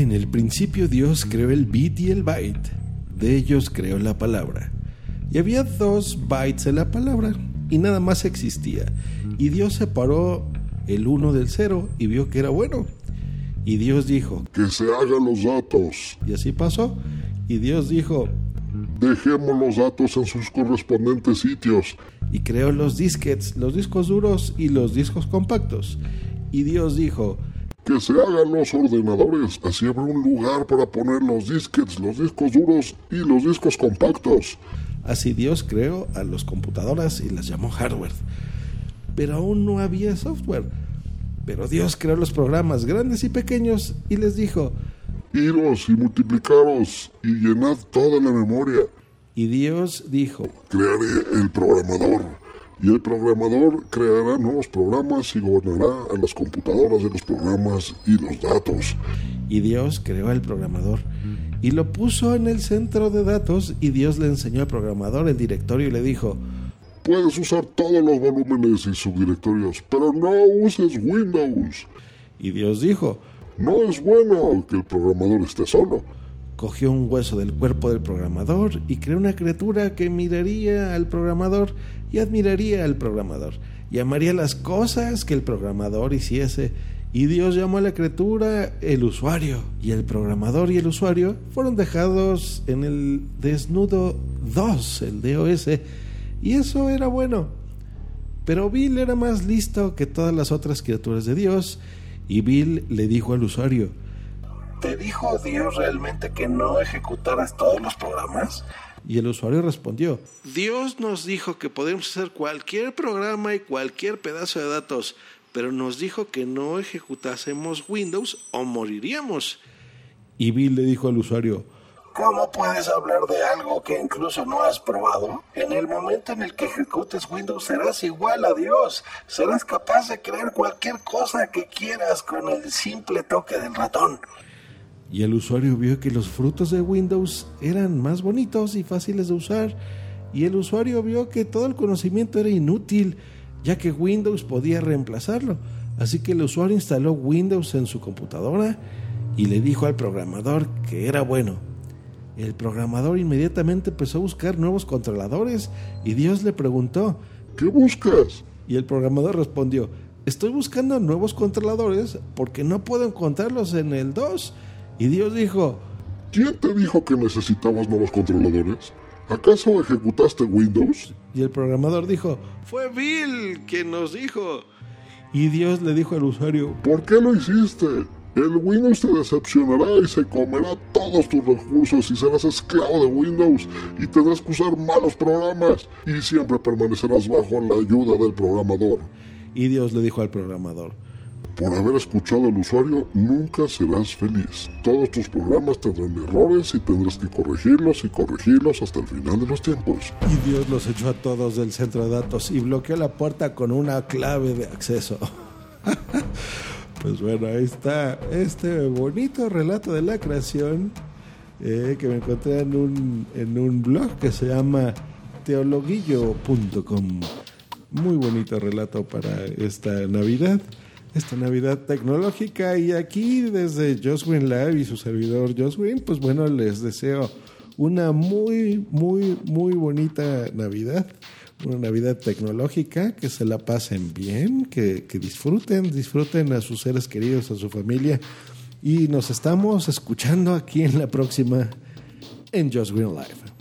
En el principio Dios creó el bit y el byte. De ellos creó la palabra. Y había dos bytes en la palabra y nada más existía. Y Dios separó el uno del cero y vio que era bueno. Y Dios dijo, que se hagan los datos. Y así pasó. Y Dios dijo, dejemos los datos en sus correspondientes sitios. Y creó los disquets, los discos duros y los discos compactos. Y Dios dijo, que se hagan los ordenadores, así habrá un lugar para poner los disquets, los discos duros y los discos compactos. Así Dios creó a las computadoras y las llamó hardware. Pero aún no había software. Pero Dios creó los programas grandes y pequeños y les dijo, Iros y multiplicaros y llenad toda la memoria. Y Dios dijo, Crearé el programador y el programador creará nuevos programas y gobernará a las computadoras de los programas y los datos. Y Dios creó al programador y lo puso en el centro de datos y Dios le enseñó al programador el directorio y le dijo, Puedes usar todos los volúmenes y subdirectorios, pero no uses Windows. Y Dios dijo, No es bueno que el programador esté solo. Cogió un hueso del cuerpo del programador y creó una criatura que miraría al programador y admiraría al programador y amaría las cosas que el programador hiciese. Y Dios llamó a la criatura el usuario. Y el programador y el usuario fueron dejados en el desnudo 2, el DOS. Y eso era bueno. Pero Bill era más listo que todas las otras criaturas de Dios. Y Bill le dijo al usuario, ¿Te dijo Dios realmente que no ejecutaras todos los programas? Y el usuario respondió, Dios nos dijo que podemos hacer cualquier programa y cualquier pedazo de datos, pero nos dijo que no ejecutásemos Windows o moriríamos. Y Bill le dijo al usuario, ¿Cómo puedes hablar de algo que incluso no has probado? En el momento en el que ejecutes Windows serás igual a Dios. Serás capaz de crear cualquier cosa que quieras con el simple toque del ratón. Y el usuario vio que los frutos de Windows eran más bonitos y fáciles de usar. Y el usuario vio que todo el conocimiento era inútil, ya que Windows podía reemplazarlo. Así que el usuario instaló Windows en su computadora y le dijo al programador que era bueno. El programador inmediatamente empezó a buscar nuevos controladores y Dios le preguntó, ¿qué buscas? Y el programador respondió, estoy buscando nuevos controladores porque no puedo encontrarlos en el 2 y Dios dijo, ¿quién te dijo que necesitabas nuevos controladores? ¿Acaso ejecutaste Windows? Y el programador dijo, fue Bill quien nos dijo. Y Dios le dijo al usuario, ¿por qué lo hiciste? El Windows te decepcionará y se comerá todos tus recursos y serás esclavo de Windows y tendrás que usar malos programas y siempre permanecerás bajo la ayuda del programador. Y Dios le dijo al programador, por haber escuchado al usuario, nunca serás feliz. Todos tus programas tendrán errores y tendrás que corregirlos y corregirlos hasta el final de los tiempos. Y Dios los echó a todos del centro de datos y bloqueó la puerta con una clave de acceso. pues bueno, ahí está este bonito relato de la creación eh, que me encontré en un, en un blog que se llama teologuillo.com. Muy bonito relato para esta Navidad esta Navidad tecnológica. Y aquí desde Joswin Lab y su servidor Joswin, pues bueno, les deseo una muy, muy, muy bonita Navidad. Una Navidad tecnológica, que se la pasen bien, que, que disfruten, disfruten a sus seres queridos, a su familia. Y nos estamos escuchando aquí en la próxima en Just Green Live.